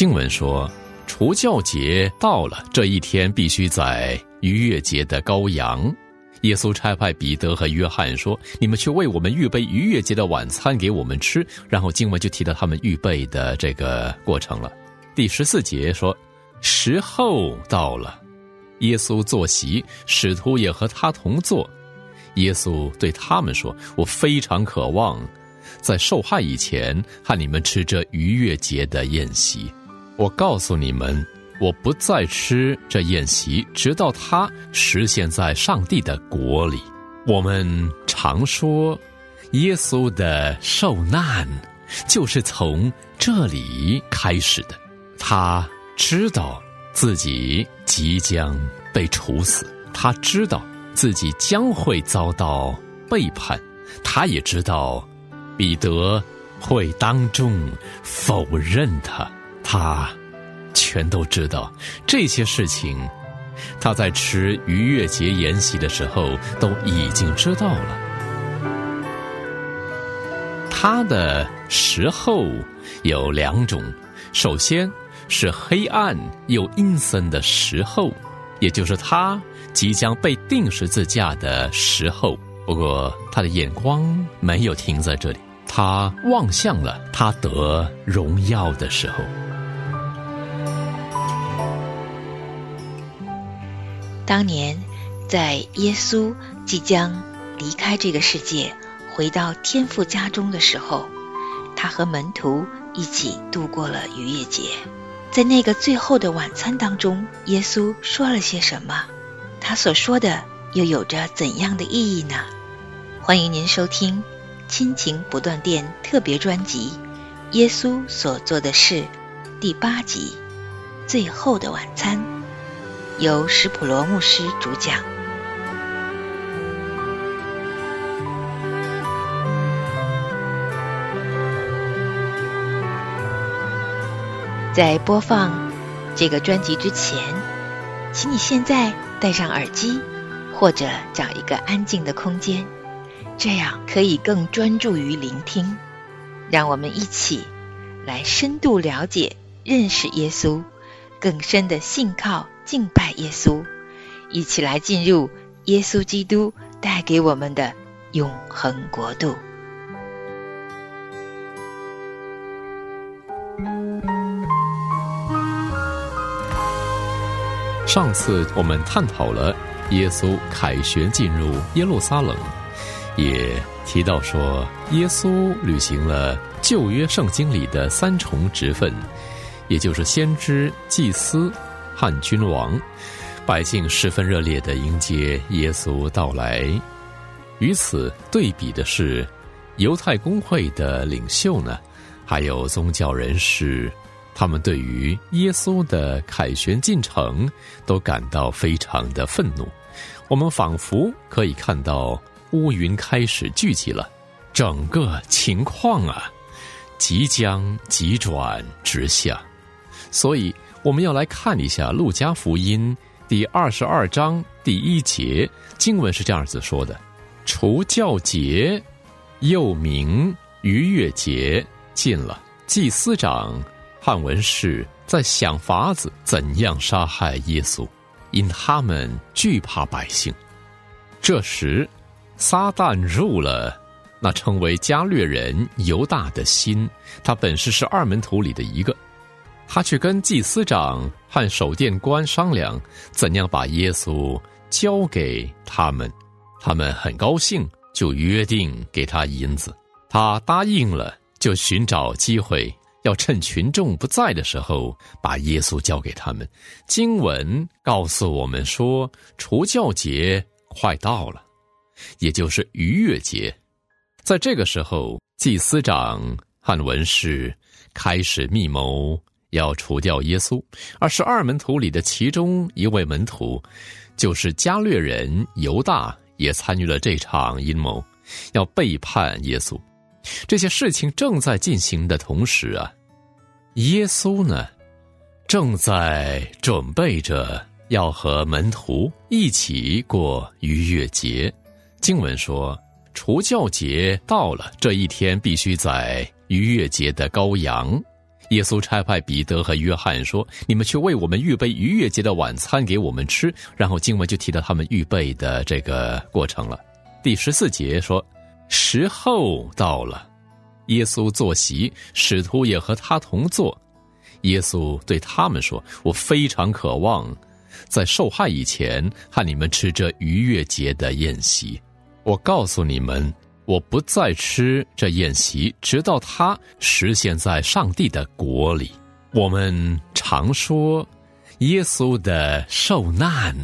经文说，除教节到了，这一天必须在逾越节的羔羊。耶稣差派彼得和约翰说：“你们去为我们预备逾越节的晚餐给我们吃。”然后经文就提到他们预备的这个过程了。第十四节说：“时候到了，耶稣坐席，使徒也和他同坐。耶稣对他们说：‘我非常渴望，在受害以前和你们吃这逾越节的宴席。我告诉你们。’”我不再吃这宴席，直到它实现在上帝的国里。我们常说，耶稣的受难就是从这里开始的。他知道自己即将被处死，他知道自己将会遭到背叛，他也知道彼得会当众否认他。他。全都知道这些事情，他在吃逾越节筵席的时候都已经知道了。他的时候有两种，首先是黑暗又阴森的时候，也就是他即将被钉十字架的时候。不过他的眼光没有停在这里，他望向了他得荣耀的时候。当年，在耶稣即将离开这个世界，回到天父家中的时候，他和门徒一起度过了逾越节。在那个最后的晚餐当中，耶稣说了些什么？他所说的又有着怎样的意义呢？欢迎您收听《亲情不断电》特别专辑《耶稣所做的事》第八集《最后的晚餐》。由史普罗牧师主讲。在播放这个专辑之前，请你现在戴上耳机，或者找一个安静的空间，这样可以更专注于聆听。让我们一起来深度了解、认识耶稣，更深的信靠。敬拜耶稣，一起来进入耶稣基督带给我们的永恒国度。上次我们探讨了耶稣凯旋进入耶路撒冷，也提到说耶稣履行了旧约圣经里的三重职分，也就是先知、祭司。汉君王，百姓十分热烈的迎接耶稣到来。与此对比的是，犹太公会的领袖呢，还有宗教人士，他们对于耶稣的凯旋进程都感到非常的愤怒。我们仿佛可以看到乌云开始聚集了，整个情况啊，即将急转直下，所以。我们要来看一下《路加福音》第二十二章第一节经文是这样子说的：“除教节，又名逾越节，近了。祭司长汉文士在想法子怎样杀害耶稣，因他们惧怕百姓。这时，撒旦入了那称为加略人犹大的心，他本是是二门徒里的一个。”他去跟祭司长和守殿官商量，怎样把耶稣交给他们。他们很高兴，就约定给他银子。他答应了，就寻找机会，要趁群众不在的时候，把耶稣交给他们。经文告诉我们说，除教节快到了，也就是逾越节。在这个时候，祭司长和文士开始密谋。要除掉耶稣，而十二门徒里的其中一位门徒，就是加略人犹大，也参与了这场阴谋，要背叛耶稣。这些事情正在进行的同时啊，耶稣呢，正在准备着要和门徒一起过逾越节。经文说，除教节到了，这一天必须在逾越节的羔羊。耶稣差派彼得和约翰说：“你们去为我们预备逾越节的晚餐给我们吃。”然后经文就提到他们预备的这个过程了。第十四节说：“时候到了，耶稣坐席，使徒也和他同坐。耶稣对他们说：‘我非常渴望，在受害以前和你们吃这逾越节的宴席。我告诉你们。’”我不再吃这宴席，直到它实现在上帝的国里。我们常说，耶稣的受难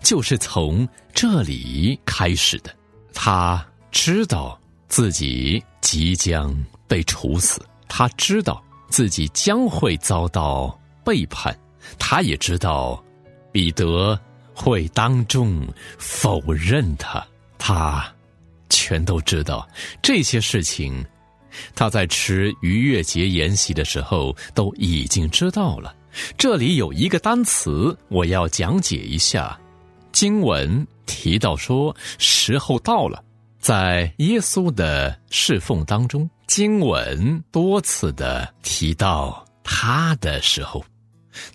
就是从这里开始的。他知道自己即将被处死，他知道自己将会遭到背叛，他也知道彼得会当众否认他。他。全都知道这些事情，他在吃逾越节筵席的时候都已经知道了。这里有一个单词，我要讲解一下。经文提到说，时候到了，在耶稣的侍奉当中，经文多次的提到他的时候，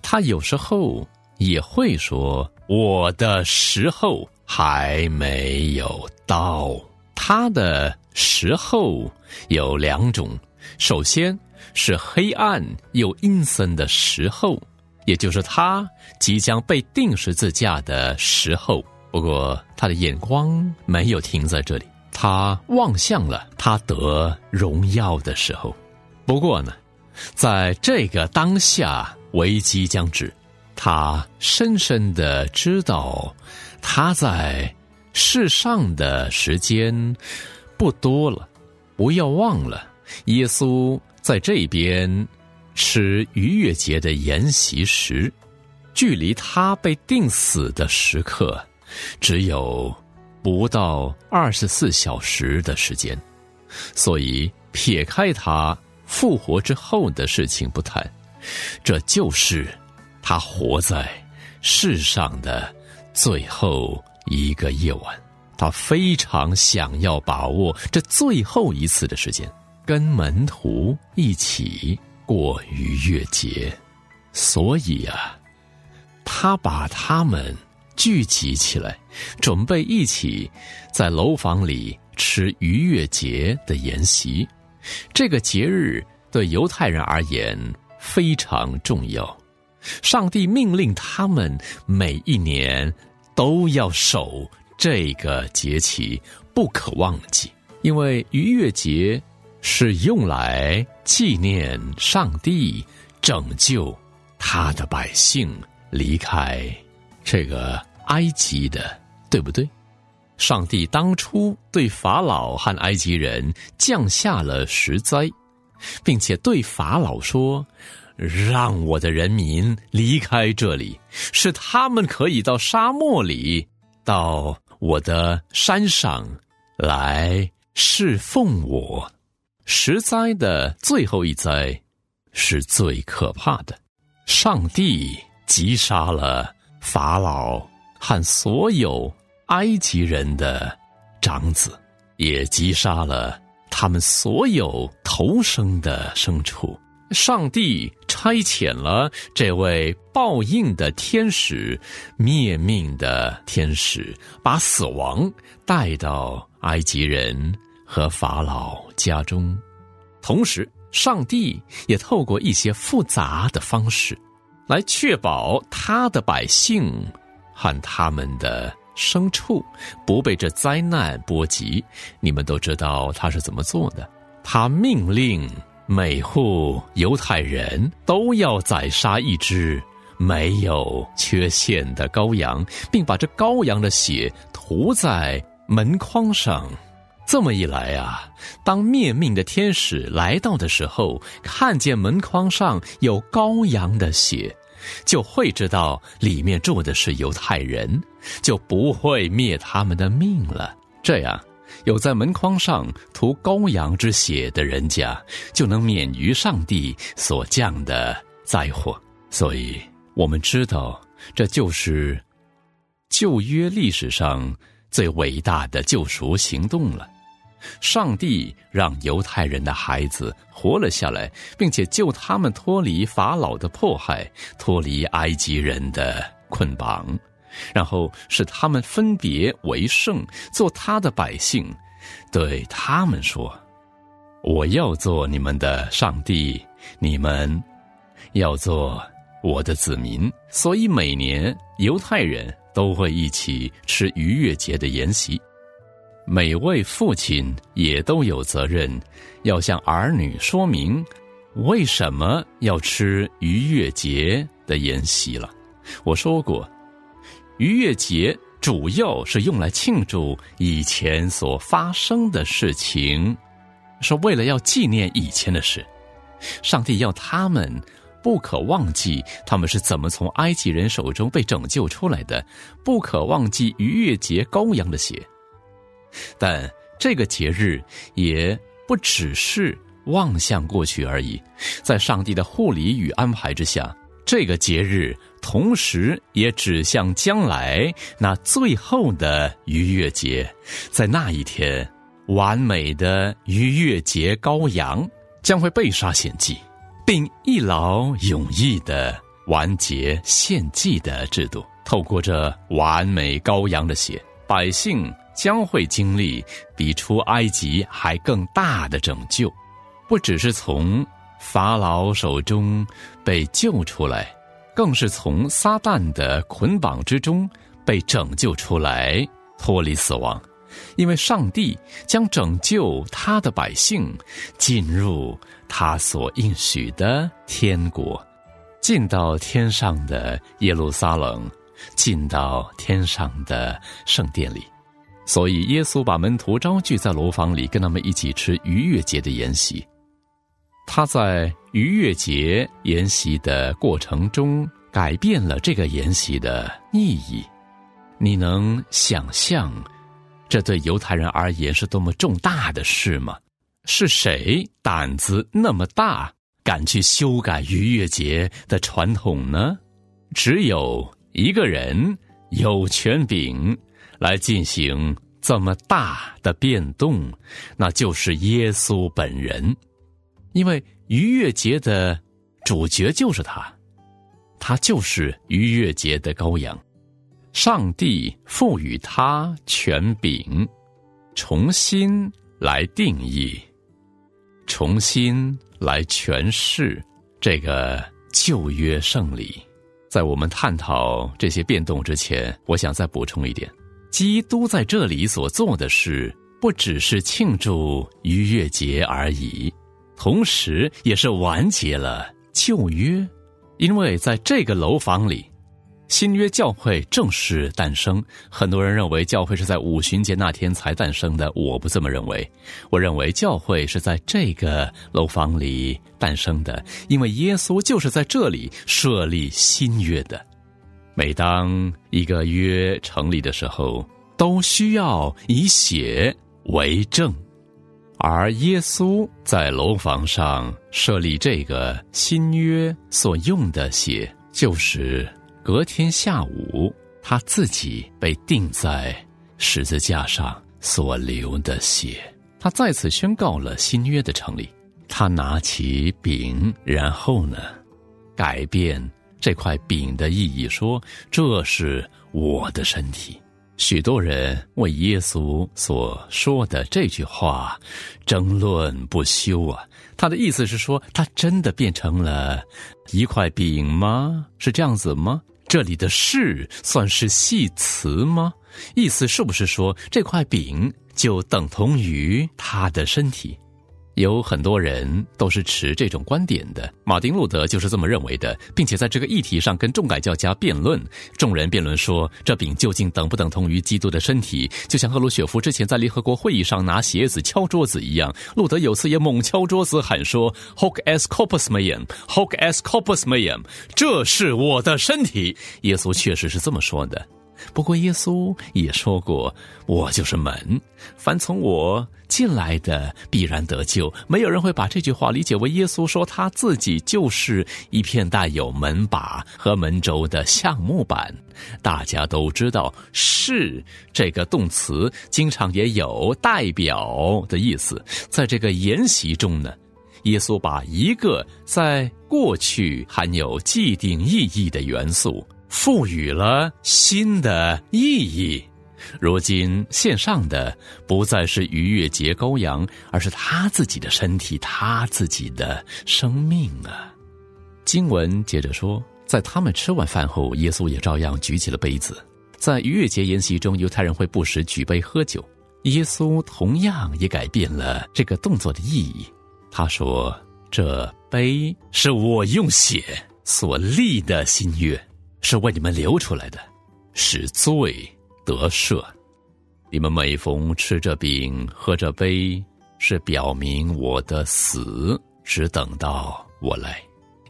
他有时候也会说：“我的时候还没有到。”他的时候有两种，首先是黑暗又阴森的时候，也就是他即将被钉十字架的时候。不过他的眼光没有停在这里，他望向了他得荣耀的时候。不过呢，在这个当下危机将至，他深深的知道他在。世上的时间不多了，不要忘了，耶稣在这边吃逾越节的筵席时，距离他被定死的时刻只有不到二十四小时的时间，所以撇开他复活之后的事情不谈，这就是他活在世上的最后。一个夜晚，他非常想要把握这最后一次的时间，跟门徒一起过逾越节。所以啊，他把他们聚集起来，准备一起在楼房里吃逾越节的筵席。这个节日对犹太人而言非常重要，上帝命令他们每一年。都要守这个节期，不可忘记，因为逾越节是用来纪念上帝拯救他的百姓离开这个埃及的，对不对？上帝当初对法老和埃及人降下了十灾，并且对法老说。让我的人民离开这里，使他们可以到沙漠里，到我的山上来侍奉我。十灾的最后一灾是最可怕的，上帝击杀了法老和所有埃及人的长子，也击杀了他们所有投生的牲畜。上帝差遣了这位报应的天使，灭命的天使，把死亡带到埃及人和法老家中。同时，上帝也透过一些复杂的方式，来确保他的百姓和他们的牲畜不被这灾难波及。你们都知道他是怎么做的？他命令。每户犹太人都要宰杀一只没有缺陷的羔羊，并把这羔羊的血涂在门框上。这么一来啊，当灭命的天使来到的时候，看见门框上有羔羊的血，就会知道里面住的是犹太人，就不会灭他们的命了。这样。有在门框上涂羔羊之血的人家，就能免于上帝所降的灾祸。所以，我们知道，这就是旧约历史上最伟大的救赎行动了。上帝让犹太人的孩子活了下来，并且救他们脱离法老的迫害，脱离埃及人的捆绑，然后使他们分别为圣，做他的百姓，对他们说：“我要做你们的上帝，你们要做我的子民。”所以每年犹太人都会一起吃逾越节的筵席。每位父亲也都有责任，要向儿女说明为什么要吃逾越节的筵席了。我说过，逾越节主要是用来庆祝以前所发生的事情，是为了要纪念以前的事。上帝要他们不可忘记他们是怎么从埃及人手中被拯救出来的，不可忘记逾越节羔羊的血。但这个节日也不只是望向过去而已，在上帝的护理与安排之下，这个节日同时也指向将来那最后的逾越节。在那一天，完美的逾越节羔羊将会被杀献祭，并一劳永逸的完结献祭的制度。透过这完美羔羊的血，百姓。将会经历比出埃及还更大的拯救，不只是从法老手中被救出来，更是从撒旦的捆绑之中被拯救出来，脱离死亡。因为上帝将拯救他的百姓进入他所应许的天国，进到天上的耶路撒冷，进到天上的圣殿里。所以，耶稣把门徒招聚在楼房里，跟他们一起吃逾越节的筵席。他在逾越节筵席的过程中，改变了这个筵席的意义。你能想象，这对犹太人而言是多么重大的事吗？是谁胆子那么大，敢去修改逾越节的传统呢？只有一个人有权柄。来进行这么大的变动，那就是耶稣本人，因为逾越节的主角就是他，他就是逾越节的羔羊。上帝赋予他权柄，重新来定义，重新来诠释这个旧约圣礼。在我们探讨这些变动之前，我想再补充一点。基督在这里所做的事，不只是庆祝逾越节而已，同时也是完结了旧约，因为在这个楼房里，新约教会正式诞生。很多人认为教会是在五旬节那天才诞生的，我不这么认为。我认为教会是在这个楼房里诞生的，因为耶稣就是在这里设立新约的。每当一个约成立的时候，都需要以血为证，而耶稣在楼房上设立这个新约所用的血，就是隔天下午他自己被钉在十字架上所流的血。他再次宣告了新约的成立。他拿起饼，然后呢，改变。这块饼的意义说：“这是我的身体。”许多人为耶稣所说的这句话争论不休啊！他的意思是说，他真的变成了一块饼吗？是这样子吗？这里的“是”算是系词吗？意思是不是说这块饼就等同于他的身体？有很多人都是持这种观点的，马丁路德就是这么认为的，并且在这个议题上跟众改教家辩论。众人辩论说，这饼究竟等不等同于基督的身体？就像赫鲁雪夫之前在联合国会议上拿鞋子敲桌子一样，路德有次也猛敲桌子喊说：“Hoc est corpus meum, hoc est corpus meum，这是我的身体。”耶稣确实是这么说的。不过耶稣也说过：“我就是门，凡从我进来的必然得救。”没有人会把这句话理解为耶稣说他自己就是一片带有门把和门轴的橡木板。大家都知道，是这个动词经常也有代表的意思。在这个研习中呢，耶稣把一个在过去含有既定意义的元素。赋予了新的意义。如今线上的不再是逾越节羔羊，而是他自己的身体，他自己的生命啊！经文接着说，在他们吃完饭后，耶稣也照样举起了杯子。在逾越节筵席中，犹太人会不时举杯喝酒，耶稣同样也改变了这个动作的意义。他说：“这杯是我用血所立的新约。”是为你们流出来的，使罪得赦。你们每逢吃着饼、喝着杯，是表明我的死，只等到我来。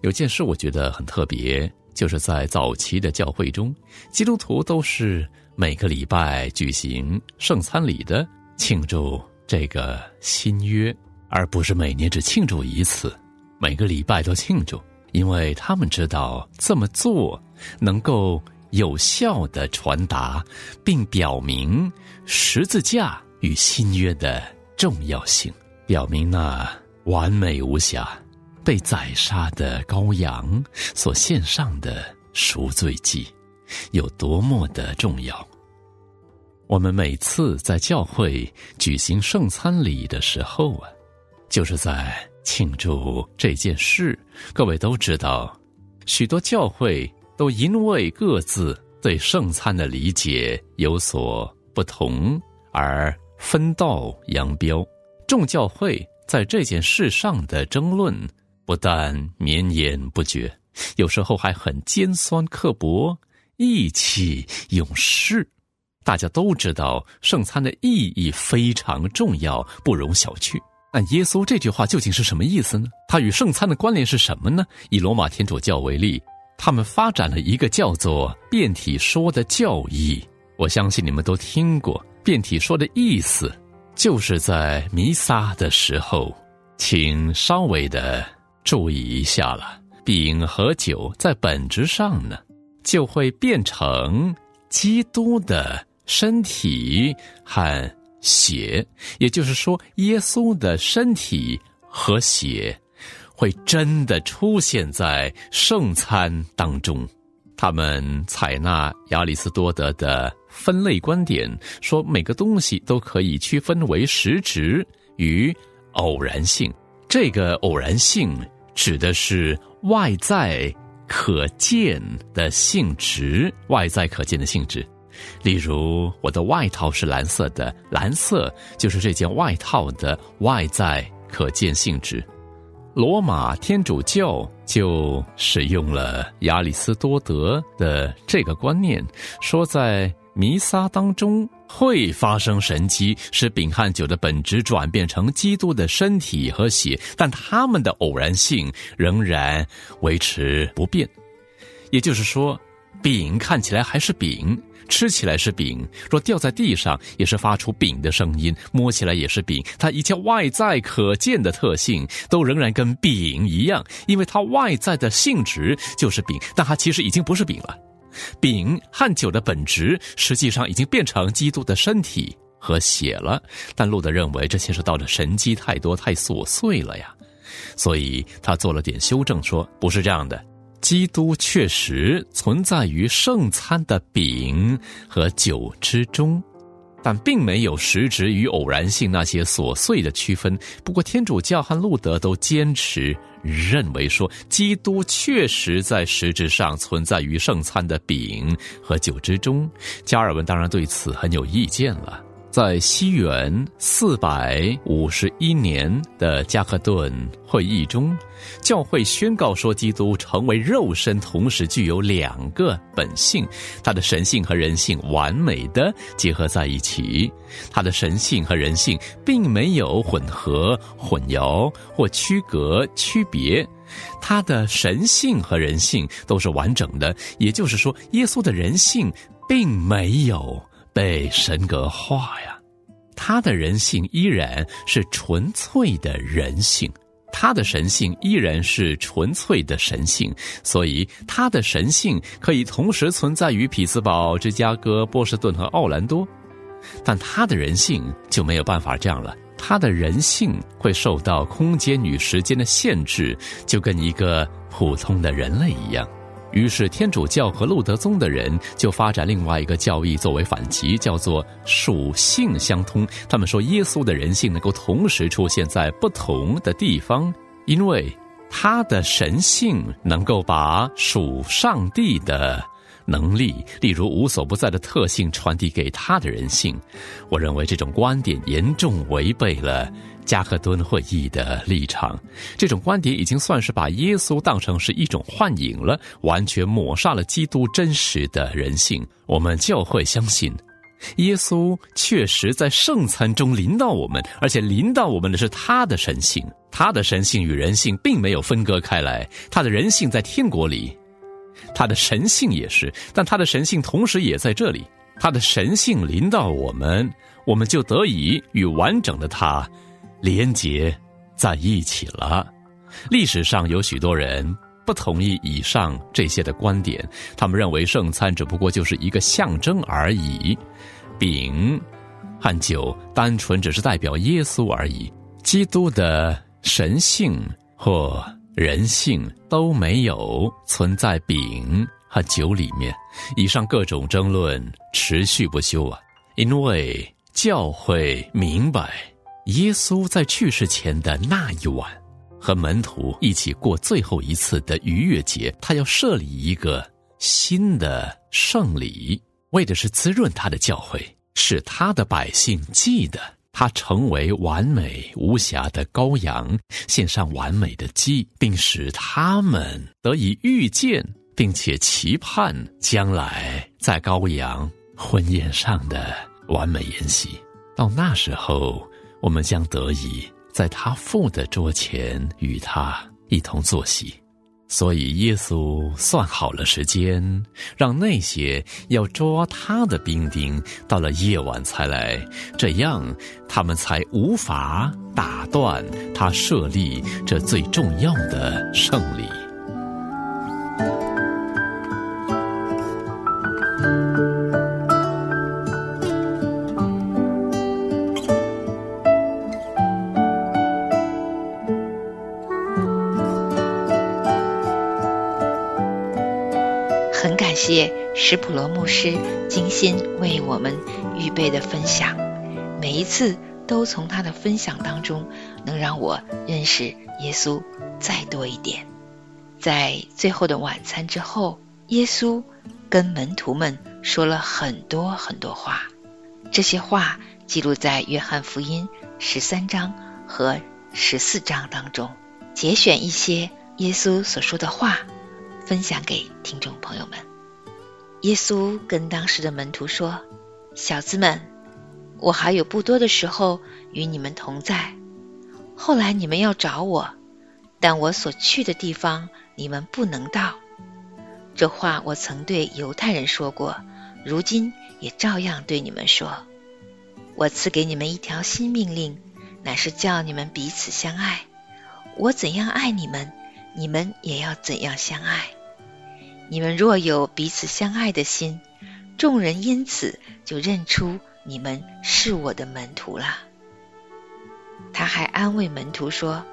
有件事我觉得很特别，就是在早期的教会中，基督徒都是每个礼拜举行圣餐礼的，庆祝这个新约，而不是每年只庆祝一次，每个礼拜都庆祝。因为他们知道这么做能够有效的传达，并表明十字架与新约的重要性，表明那完美无瑕、被宰杀的羔羊所献上的赎罪祭有多么的重要。我们每次在教会举行圣餐礼的时候啊，就是在。庆祝这件事，各位都知道，许多教会都因为各自对圣餐的理解有所不同而分道扬镳。众教会在这件事上的争论不但绵延不绝，有时候还很尖酸刻薄、意气用事。大家都知道，圣餐的意义非常重要，不容小觑。但耶稣这句话究竟是什么意思呢？它与圣餐的关联是什么呢？以罗马天主教为例，他们发展了一个叫做变体说的教义。我相信你们都听过变体说的意思，就是在弥撒的时候，请稍微的注意一下了。饼和酒在本质上呢，就会变成基督的身体和。血，也就是说，耶稣的身体和血会真的出现在圣餐当中。他们采纳亚里士多德的分类观点，说每个东西都可以区分为实质与偶然性。这个偶然性指的是外在可见的性质，外在可见的性质。例如，我的外套是蓝色的，蓝色就是这件外套的外在可见性质。罗马天主教就使用了亚里斯多德的这个观念，说在弥撒当中会发生神迹，使饼和酒的本质转变成基督的身体和血，但它们的偶然性仍然维持不变。也就是说，饼看起来还是饼。吃起来是饼，若掉在地上也是发出饼的声音；摸起来也是饼，它一切外在可见的特性都仍然跟饼一样，因为它外在的性质就是饼，但它其实已经不是饼了。饼和酒的本质实际上已经变成基督的身体和血了，但路德认为这牵涉到的神机太多太琐碎了呀，所以他做了点修正，说不是这样的。基督确实存在于圣餐的饼和酒之中，但并没有实质与偶然性那些琐碎的区分。不过，天主教和路德都坚持认为说，基督确实在实质上存在于圣餐的饼和酒之中。加尔文当然对此很有意见了。在西元四百五十一年的加克顿会议中，教会宣告说，基督成为肉身，同时具有两个本性，他的神性和人性完美的结合在一起。他的神性和人性并没有混合、混淆或区隔、区别，他的神性和人性都是完整的。也就是说，耶稣的人性并没有被神格化呀，他的人性依然是纯粹的人性。他的神性依然是纯粹的神性，所以他的神性可以同时存在于匹兹堡、芝加哥、波士顿和奥兰多，但他的人性就没有办法这样了。他的人性会受到空间与时间的限制，就跟一个普通的人类一样。于是，天主教和路德宗的人就发展另外一个教义作为反击，叫做属性相通。他们说，耶稣的人性能够同时出现在不同的地方，因为他的神性能够把属上帝的能力，例如无所不在的特性，传递给他的人性。我认为这种观点严重违背了。加克敦会议的立场，这种观点已经算是把耶稣当成是一种幻影了，完全抹杀了基督真实的人性。我们教会相信，耶稣确实在圣餐中临到我们，而且临到我们的是他的神性，他的神性与人性并没有分割开来，他的人性在天国里，他的神性也是，但他的神性同时也在这里，他的神性临到我们，我们就得以与完整的他。连结在一起了。历史上有许多人不同意以上这些的观点，他们认为圣餐只不过就是一个象征而已，饼和酒单纯只是代表耶稣而已，基督的神性或人性都没有存在饼和酒里面。以上各种争论持续不休啊，因为教会明白。耶稣在去世前的那一晚，和门徒一起过最后一次的逾越节。他要设立一个新的圣礼，为的是滋润他的教会，使他的百姓记得他成为完美无瑕的羔羊，献上完美的祭，并使他们得以预见，并且期盼将来在羔羊婚宴上的完美筵席。到那时候。我们将得以在他父的桌前与他一同坐席，所以耶稣算好了时间，让那些要捉他的兵丁到了夜晚才来，这样他们才无法打断他设立这最重要的胜利。谢史普罗牧师精心为我们预备的分享，每一次都从他的分享当中能让我认识耶稣再多一点。在最后的晚餐之后，耶稣跟门徒们说了很多很多话，这些话记录在约翰福音十三章和十四章当中，节选一些耶稣所说的话，分享给听众朋友们。耶稣跟当时的门徒说：“小子们，我还有不多的时候与你们同在。后来你们要找我，但我所去的地方你们不能到。这话我曾对犹太人说过，如今也照样对你们说。我赐给你们一条新命令，乃是叫你们彼此相爱。我怎样爱你们，你们也要怎样相爱。”你们若有彼此相爱的心，众人因此就认出你们是我的门徒了。他还安慰门徒说：“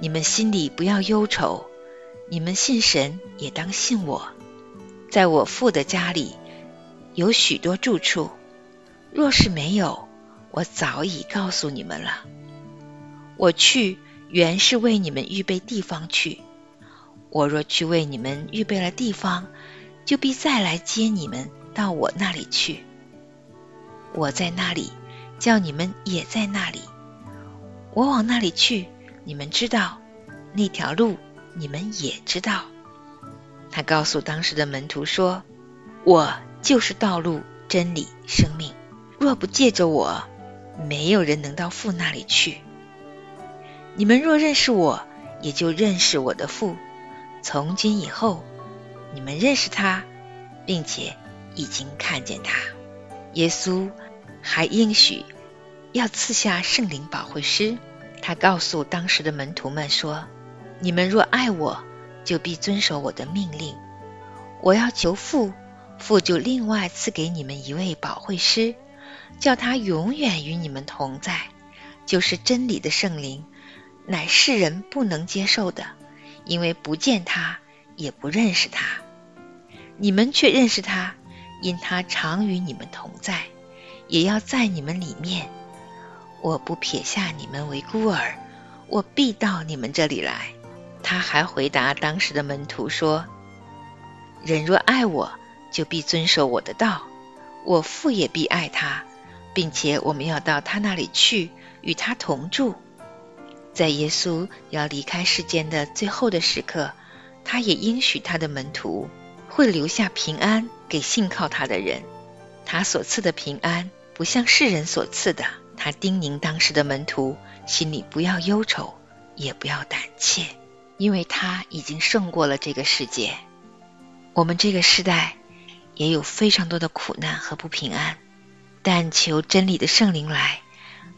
你们心里不要忧愁，你们信神也当信我。在我父的家里有许多住处，若是没有，我早已告诉你们了。我去原是为你们预备地方去。”我若去为你们预备了地方，就必再来接你们到我那里去。我在那里，叫你们也在那里。我往那里去，你们知道；那条路，你们也知道。他告诉当时的门徒说：“我就是道路、真理、生命。若不借着我，没有人能到父那里去。你们若认识我，也就认识我的父。从今以后，你们认识他，并且已经看见他。耶稣还应许要赐下圣灵保惠师。他告诉当时的门徒们说：“你们若爱我，就必遵守我的命令。我要求父，父就另外赐给你们一位保惠师，叫他永远与你们同在，就是真理的圣灵，乃世人不能接受的，因为不见他，也不认识他。你们却认识他，因他常与你们同在，也要在你们里面。”我不撇下你们为孤儿，我必到你们这里来。他还回答当时的门徒说：“人若爱我，就必遵守我的道；我父也必爱他，并且我们要到他那里去，与他同住。”在耶稣要离开世间的最后的时刻，他也应许他的门徒会留下平安给信靠他的人。他所赐的平安，不像世人所赐的。他叮咛当时的门徒，心里不要忧愁，也不要胆怯，因为他已经胜过了这个世界。我们这个时代也有非常多的苦难和不平安，但求真理的圣灵来，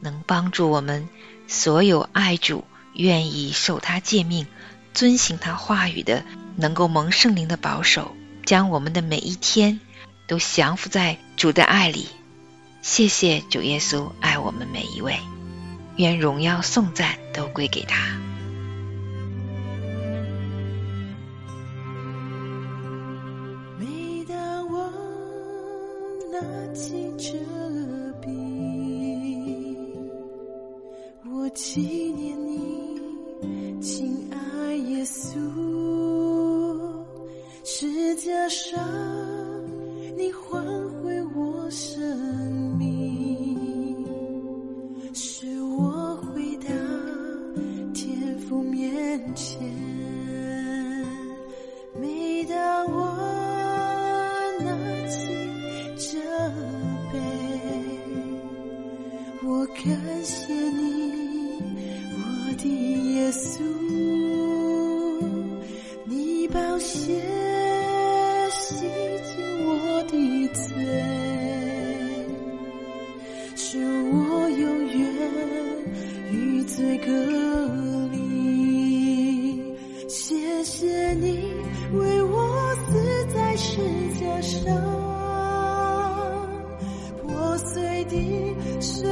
能帮助我们所有爱主、愿意受他诫命、遵行他话语的，能够蒙圣灵的保守，将我们的每一天都降服在主的爱里。谢谢主耶稣爱我们每一位，愿荣耀颂赞都归给他。纪念你，亲爱耶稣，世界上你是